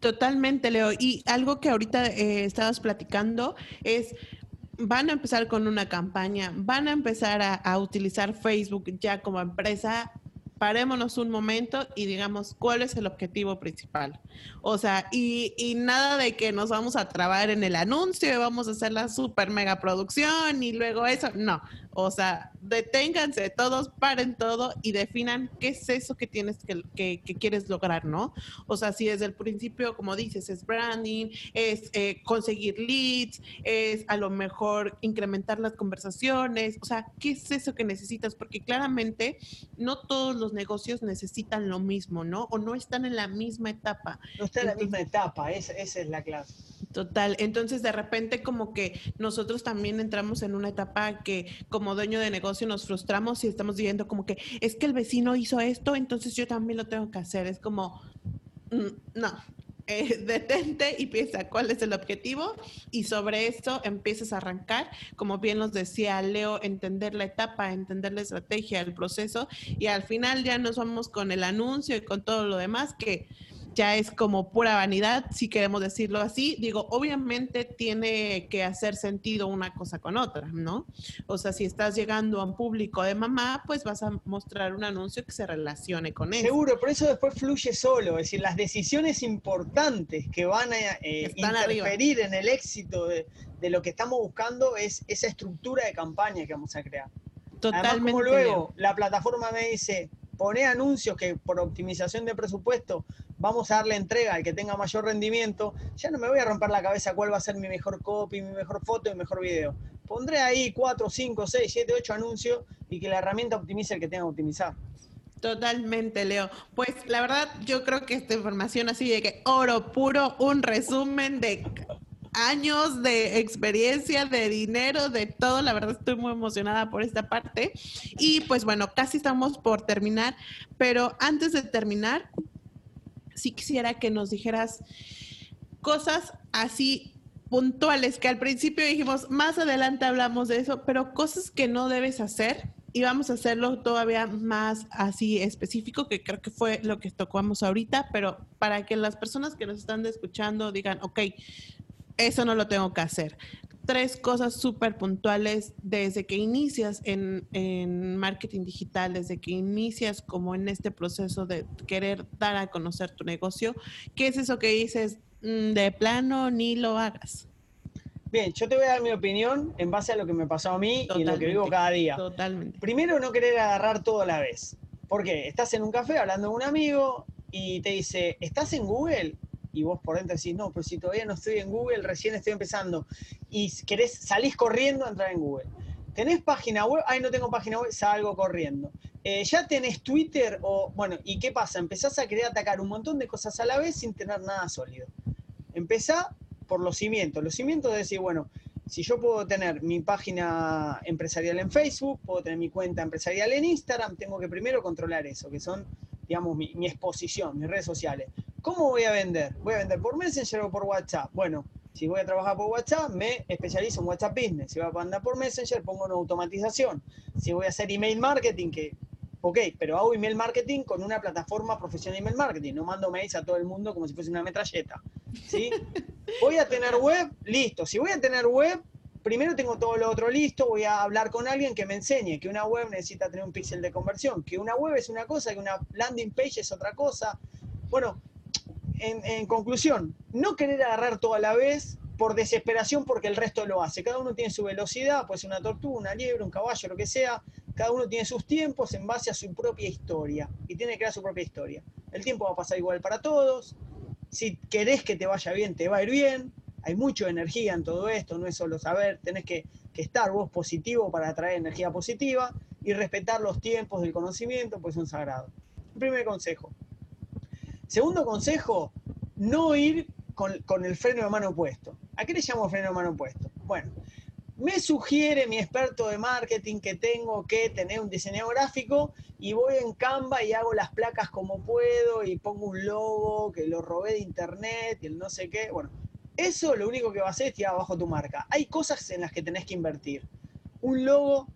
Totalmente, Leo. Y algo que ahorita eh, estabas platicando es, van a empezar con una campaña, van a empezar a utilizar Facebook ya como empresa parémonos un momento y digamos cuál es el objetivo principal. O sea, y, y, nada de que nos vamos a trabar en el anuncio y vamos a hacer la super mega producción y luego eso. No, o sea, deténganse todos, paren todo y definan qué es eso que tienes que, que, quieres lograr, ¿no? O sea, si desde el principio, como dices, es branding, es eh, conseguir leads, es a lo mejor incrementar las conversaciones, o sea, ¿qué es eso que necesitas? Porque claramente no todos los negocios necesitan lo mismo, ¿no? O no están en la misma etapa. No están en la misma etapa, esa, esa es la clave. Total, entonces de repente como que nosotros también entramos en una etapa que como dueño de negocio nos frustramos y estamos diciendo como que es que el vecino hizo esto, entonces yo también lo tengo que hacer. Es como, mm, no, eh, detente y piensa cuál es el objetivo y sobre eso empiezas a arrancar, como bien nos decía Leo, entender la etapa, entender la estrategia, el proceso y al final ya nos vamos con el anuncio y con todo lo demás que ya es como pura vanidad, si queremos decirlo así. Digo, obviamente tiene que hacer sentido una cosa con otra, ¿no? O sea, si estás llegando a un público de mamá, pues vas a mostrar un anuncio que se relacione con eso. Seguro, por eso después fluye solo, es decir, las decisiones importantes que van a eh, interferir en el éxito de, lo que estamos buscando es esa estructura de campaña que vamos a crear. Totalmente. como luego la plataforma me dice, pone anuncios que por optimización de presupuesto vamos a darle entrega al que tenga mayor rendimiento, ya no me voy a romper la cabeza cuál va a ser mi mejor copy, mi mejor foto y mi mejor video. Pondré ahí 4, 5, 6, 7, 8 anuncios y que la herramienta optimice el que tenga que optimizar. Totalmente, Leo. Pues la verdad, yo creo que esta información así de que oro puro, un resumen de años de experiencia, de dinero, de todo. La verdad estoy muy emocionada por esta parte. Y pues bueno, casi estamos por terminar, pero antes de terminar, sí quisiera que nos dijeras cosas así puntuales, que al principio dijimos, más adelante hablamos de eso, pero cosas que no debes hacer y vamos a hacerlo todavía más así específico, que creo que fue lo que tocamos ahorita, pero para que las personas que nos están escuchando digan, ok, eso no lo tengo que hacer. Tres cosas súper puntuales desde que inicias en, en, marketing digital, desde que inicias como en este proceso de querer dar a conocer tu negocio. ¿Qué es eso que dices mm, de plano ni lo hagas? Bien, yo te voy a dar mi opinión en base a lo que me pasó a mí y en lo que vivo cada día. Totalmente. Primero, no querer agarrar todo a la vez. Porque estás en un café hablando con un amigo y te dice, ¿estás en Google? Y vos por dentro decís, no, pero si todavía no estoy en Google, recién estoy empezando, y querés, salís corriendo a entrar en Google. ¿Tenés página web? Ay, no tengo página web, salgo corriendo. Eh, ya tenés Twitter o, bueno, ¿y qué pasa? Empezás a querer atacar un montón de cosas a la vez sin tener nada sólido. Empezá por los cimientos. Los cimientos de decir, bueno, si yo puedo tener mi página empresarial en Facebook, puedo tener mi cuenta empresarial en Instagram, tengo que primero controlar eso, que son, digamos, mi, mi exposición, mis redes sociales. ¿Cómo voy a vender? ¿Voy a vender por Messenger o por WhatsApp? Bueno, si voy a trabajar por WhatsApp, me especializo en WhatsApp Business. Si voy a andar por Messenger, pongo una automatización. Si voy a hacer email marketing, que, ok, pero hago email marketing con una plataforma profesional de email marketing. No mando mails a todo el mundo como si fuese una metralleta. ¿sí? Voy a tener web, listo. Si voy a tener web, primero tengo todo lo otro listo, voy a hablar con alguien que me enseñe que una web necesita tener un píxel de conversión, que una web es una cosa, que una landing page es otra cosa. Bueno, en, conclusión, no querer agarrar todo a la vez por desesperación porque el resto lo hace. Cada uno tiene su velocidad, puede ser una tortuga, una liebre, un caballo, lo que sea. Cada uno tiene sus tiempos en base a su propia historia y tiene que crear su propia historia. El tiempo va a pasar igual para todos. Si querés que te vaya bien, te va a ir bien. Hay mucha energía en todo esto, no es solo saber, tenés que, que estar vos positivo para atraer energía positiva y respetar los tiempos del conocimiento, pues son sagrados. Primer consejo, Segundo consejo, no ir con, el freno de mano puesto. ¿A qué le llamo freno de mano puesto? Bueno, me sugiere mi experto de marketing que tengo que tener un diseño gráfico y voy en Canva y hago las placas como puedo y pongo un logo que lo robé de internet y el no sé qué. Bueno, eso lo único que va a hacer es tirar abajo tu marca. Hay cosas en las que tenés que invertir. Un logo,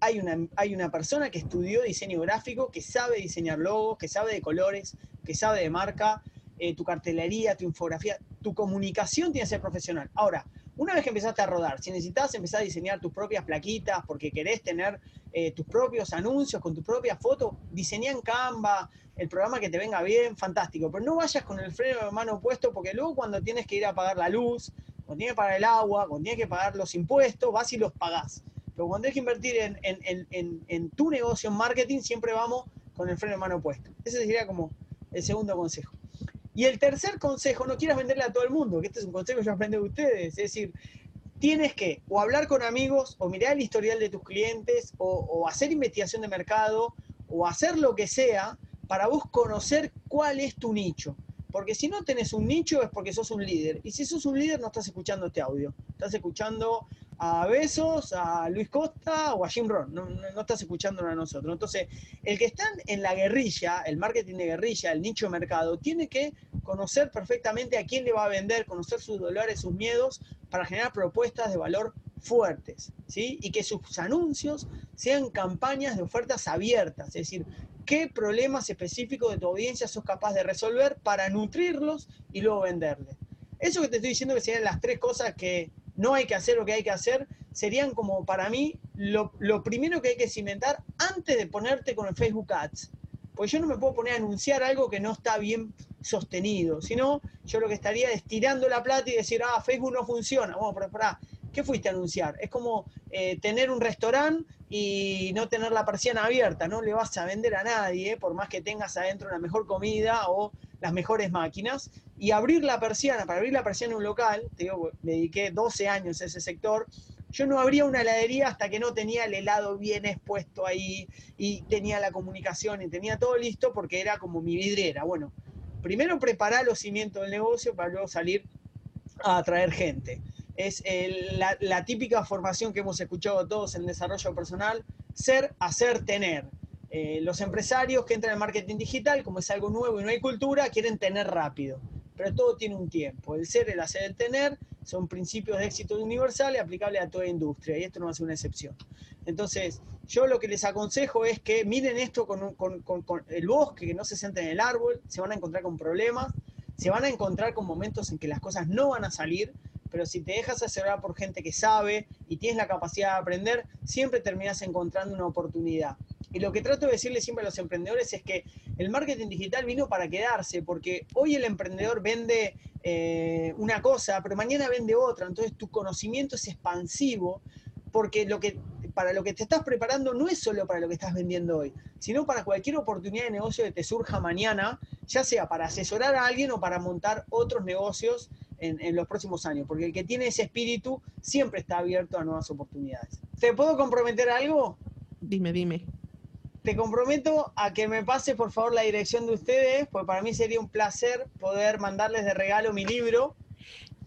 hay una, hay una persona que estudió diseño gráfico, que sabe diseñar logos, que sabe de colores, que sabe de marca, eh, tu cartelería, tu infografía, tu comunicación tiene que ser profesional. Ahora, una vez que empezaste a rodar, si necesitas empezar a diseñar tus propias plaquitas porque querés tener eh, tus propios anuncios con tu propia foto, diseñá en Canva, el programa que te venga bien, fantástico. Pero no vayas con el freno de mano puesto porque luego cuando tienes que ir a pagar la luz, cuando tienes que pagar el agua, cuando tienes que pagar los impuestos, vas y los pagás. Pero cuando tienes que invertir en, en, en tu negocio en marketing, siempre vamos con el freno de mano puesto. Ese sería como el segundo consejo. Y el tercer consejo, no quieras venderle a todo el mundo, que este es un consejo que yo aprendí de ustedes, es decir, tienes que o hablar con amigos, o mirar el historial de tus clientes, o, hacer investigación de mercado, o hacer lo que sea para vos conocer cuál es tu nicho. Porque si no tenés un nicho es porque sos un líder. Y si sos un líder no estás escuchando este audio. Estás escuchando a Besos, a Luis Costa o a Jim Rohn, no, estás escuchando a nosotros. Entonces, el que está en la guerrilla, el marketing de guerrilla, el nicho de mercado, tiene que conocer perfectamente a quién le va a vender, conocer sus dolores, sus miedos, para generar propuestas de valor fuertes, ¿sí? Y que sus anuncios sean campañas de ofertas abiertas, es decir, qué problemas específicos de tu audiencia sos capaz de resolver para nutrirlos y luego venderles. Eso que te estoy diciendo que serían las tres cosas que no hay que hacer lo que hay que hacer, serían como para mí lo, primero que hay que cimentar antes de ponerte con el Facebook Ads. Porque yo no me puedo poner a anunciar algo que no está bien sostenido, sino yo lo que estaría es tirando la plata y decir, ah, Facebook no funciona, vamos, pero para, ¿qué fuiste a anunciar? Es como eh, tener un restaurante y no tener la persiana abierta, no le vas a vender a nadie, por más que tengas adentro la mejor comida o las mejores máquinas, y abrir la persiana, para abrir la persiana en un local, te digo, me dediqué 12 años a ese sector, yo no abría una heladería hasta que no tenía el helado bien expuesto ahí y tenía la comunicación y tenía todo listo porque era como mi vidriera. Bueno, primero preparar los cimientos del negocio para luego salir a atraer gente. Es la, la típica formación que hemos escuchado todos en desarrollo personal, ser, hacer, tener. Eh, los empresarios que entran en marketing digital, como es algo nuevo y no hay cultura, quieren tener rápido. Pero todo tiene un tiempo. El ser, el hacer, el tener son principios de éxito universal y aplicables a toda industria. Y esto no ser una excepción. Entonces, yo lo que les aconsejo es que miren esto con, con el bosque, que no se sienten en el árbol, se van a encontrar con problemas, se van a encontrar con momentos en que las cosas no van a salir, pero si te dejas asesorar por gente que sabe y tienes la capacidad de aprender, siempre terminas encontrando una oportunidad. Y lo que trato de decirle siempre a los emprendedores es que el marketing digital vino para quedarse, porque hoy el emprendedor vende eh, una cosa, pero mañana vende otra. Entonces tu conocimiento es expansivo, porque para lo que te estás preparando no es solo para lo que estás vendiendo hoy, sino para cualquier oportunidad de negocio que te surja mañana, ya sea para asesorar a alguien o para montar otros negocios en, los próximos años, porque el que tiene ese espíritu siempre está abierto a nuevas oportunidades. ¿Te puedo comprometer algo? Dime, dime te comprometo a que me pase por favor la dirección de ustedes, pues para mí sería un placer poder mandarles de regalo mi libro,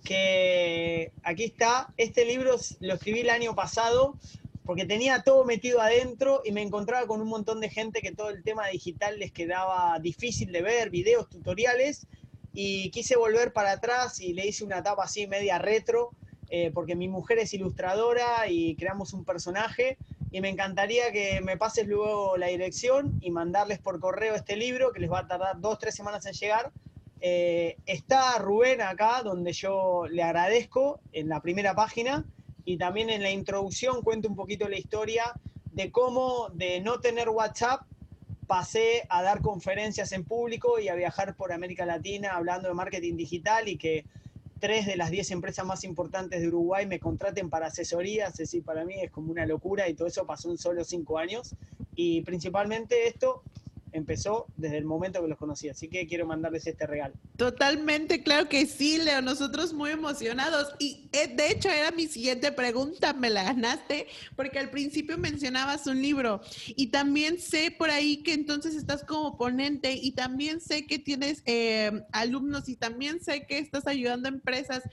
que aquí está. Este libro lo escribí el año pasado porque tenía todo metido adentro y me encontraba con un montón de gente que todo el tema digital les quedaba difícil de ver, videos, tutoriales, y quise volver para atrás y le hice una tapa así media retro, eh, porque mi mujer es ilustradora y creamos un personaje y me encantaría que me pases luego la dirección y mandarles por correo este libro que les va a tardar dos, tres semanas en llegar. Eh, está Rubén acá, donde yo le agradezco en la primera página y también en la introducción cuento un poquito la historia de cómo de no tener WhatsApp pasé a dar conferencias en público y a viajar por América Latina hablando de marketing digital y que tres de las diez empresas más importantes de Uruguay me contraten para asesorías, es decir, para mí es como una locura y todo eso pasó en solo cinco años. Y principalmente esto empezó desde el momento que los conocí, así que quiero mandarles este regalo. Totalmente, claro que sí, Leo, nosotros muy emocionados y eh, de hecho era mi siguiente pregunta, me la ganaste, porque al principio mencionabas un libro y también sé por ahí que entonces estás como ponente y también sé que tienes eh, alumnos y también sé que estás ayudando a empresas.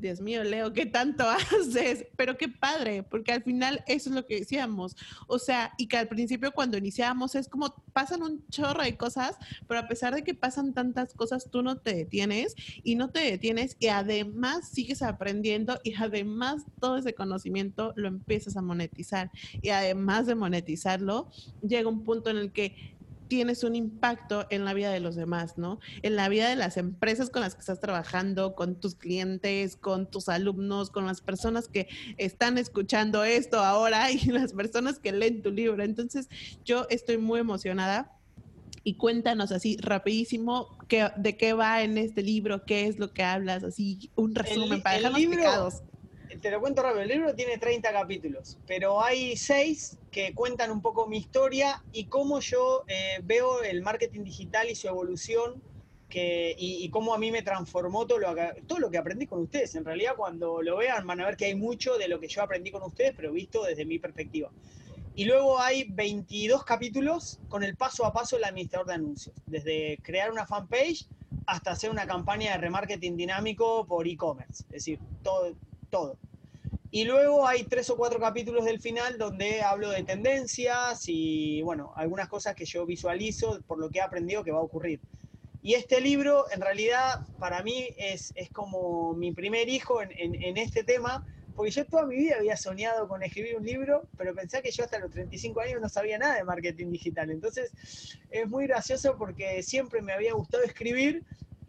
Dios mío, Leo, ¿qué tanto haces? Pero qué padre, porque al final eso es lo que decíamos. O sea, y que al principio cuando iniciábamos es como pasan un chorro de cosas, pero a pesar de que pasan tantas cosas, tú no te detienes y no te detienes y además sigues aprendiendo y además todo ese conocimiento lo empiezas a monetizar. Y además de monetizarlo, llega un punto en el que tienes un impacto en la vida de los demás, ¿no? En la vida de las empresas con las que estás trabajando, con tus clientes, con tus alumnos, con las personas que están escuchando esto ahora y las personas que leen tu libro. Entonces, yo estoy muy emocionada. Y cuéntanos así rapidísimo qué, de qué va en este libro, qué es lo que hablas, así un resumen para dejarnos libro, te lo cuento rápido, el libro tiene 30 capítulos, pero hay 6 que cuentan un poco mi historia y cómo yo eh, veo el marketing digital y su evolución que, y, cómo a mí me transformó todo lo, que, todo lo que aprendí con ustedes. En realidad cuando lo vean van a ver que hay mucho de lo que yo aprendí con ustedes, pero visto desde mi perspectiva. Y luego hay 22 capítulos con el paso a paso del administrador de anuncios, desde crear una fanpage hasta hacer una campaña de remarketing dinámico por e-commerce, es decir, todo, todo. Y luego hay tres o cuatro capítulos del final donde hablo de tendencias y, bueno, algunas cosas que yo visualizo por lo que he aprendido que va a ocurrir. Y este libro, en realidad, para mí es, es como mi primer hijo en, en, este tema, porque yo toda mi vida había soñado con escribir un libro, pero pensé que yo hasta los 35 años no sabía nada de marketing digital. Entonces, es muy gracioso porque siempre me había gustado escribir,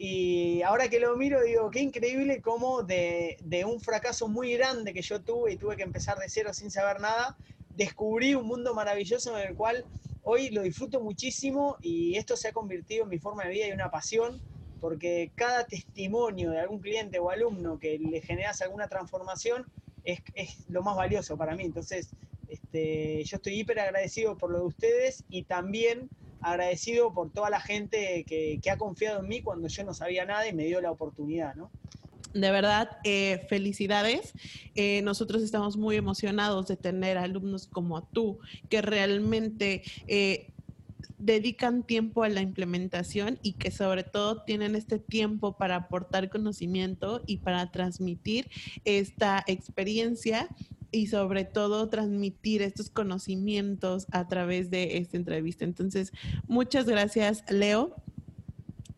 y ahora que lo miro, digo, qué increíble cómo de, de, un fracaso muy grande que yo tuve y tuve que empezar de cero sin saber nada, descubrí un mundo maravilloso en el cual hoy lo disfruto muchísimo y esto se ha convertido en mi forma de vida y una pasión, porque cada testimonio de algún cliente o alumno que le generas alguna transformación es, es lo más valioso para mí. Entonces, este, yo estoy hiper agradecido por lo de ustedes y también agradecido por toda la gente que, ha confiado en mí cuando yo no sabía nada y me dio la oportunidad, ¿no? De verdad, eh, felicidades. Eh, nosotros estamos muy emocionados de tener alumnos como tú, que realmente eh, dedican tiempo a la implementación y que sobre todo tienen este tiempo para aportar conocimiento y para transmitir esta experiencia y sobre todo transmitir estos conocimientos a través de esta entrevista. Entonces, muchas gracias, Leo.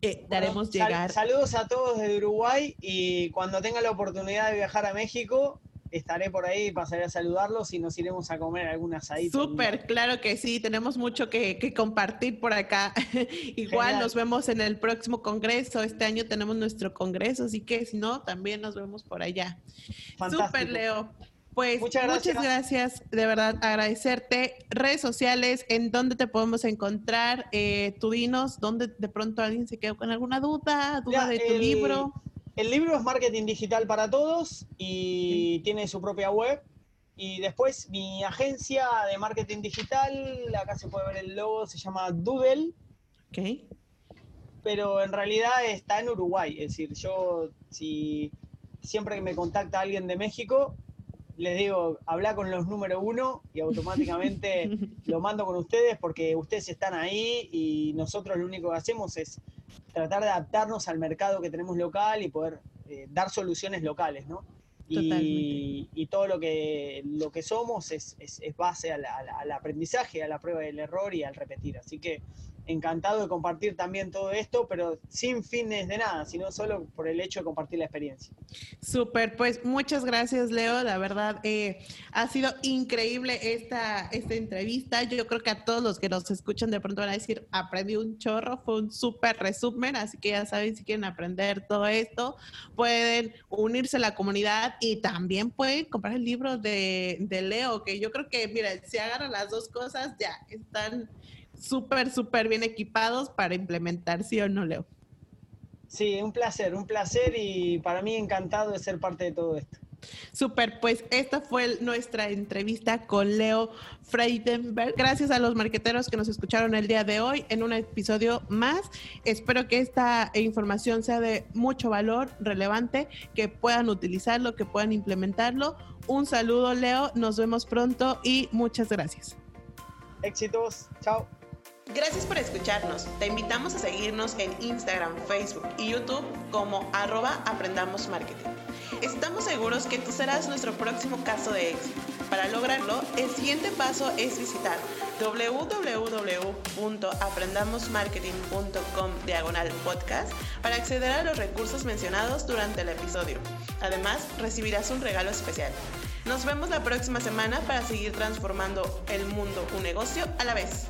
Eh, daremos llegar. saludos a todos de Uruguay y cuando tenga la oportunidad de viajar a México, estaré por ahí, pasaré a saludarlos y nos iremos a comer algún asadito. Súper, claro que sí, tenemos mucho que, compartir por acá. Igual nos vemos en el próximo congreso, este año tenemos nuestro congreso, así que si no, también nos vemos por allá. Súper, Leo. Pues muchas gracias. de verdad, agradecerte. Redes sociales, ¿en dónde te podemos encontrar? Eh, tú dinos, ¿dónde de pronto alguien se quedó con alguna duda, duda de tu libro? El libro es Marketing Digital para Todos y tiene su propia web. Y después mi agencia de marketing digital, acá se puede ver el logo, se llama Doodle. Ok. Pero en realidad está en Uruguay. Es decir, yo si siempre que me contacta alguien de México, les digo, habla con los número uno y automáticamente lo mando con ustedes porque ustedes están ahí y nosotros lo único que hacemos es tratar de adaptarnos al mercado que tenemos local y poder eh, dar soluciones locales, ¿no? Y, y, todo lo que, lo que somos es, es, base al, al, aprendizaje, a la prueba del error y al repetir. Así que encantado de compartir también todo esto, pero sin fines de nada, sino solo por el hecho de compartir la experiencia. Súper, pues muchas gracias Leo, la verdad eh, ha sido increíble esta, esta entrevista. Yo creo que a todos los que nos escuchan de pronto van a decir, aprendí un chorro, fue un súper resumen, así que ya saben si quieren aprender todo esto, pueden unirse a la comunidad y también pueden comprar el libro de, de Leo, que yo creo que, mira, si agarran las dos cosas, ya están súper, súper bien equipados para implementar, ¿sí o no, Leo? Sí, un placer, un placer y para mí encantado de ser parte de todo esto. Súper, pues esta fue nuestra entrevista con Leo Freidenberg. Gracias a los marqueteros que nos escucharon el día de hoy en un episodio más. Espero que esta información sea de mucho valor, relevante, que puedan utilizarlo, que puedan implementarlo. Un saludo, Leo. Nos vemos pronto y muchas gracias. Éxitos. Chao. Gracias por escucharnos. Te invitamos a seguirnos en Instagram, Facebook y YouTube como arroba Aprendamos Marketing. Estamos seguros que tú serás nuestro próximo caso de éxito. Para lograrlo, el siguiente paso es visitar www.aprendamosmarketing.com diagonal podcast para acceder a los recursos mencionados durante el episodio. Además, recibirás un regalo especial. Nos vemos la próxima semana para seguir transformando el mundo un negocio a la vez.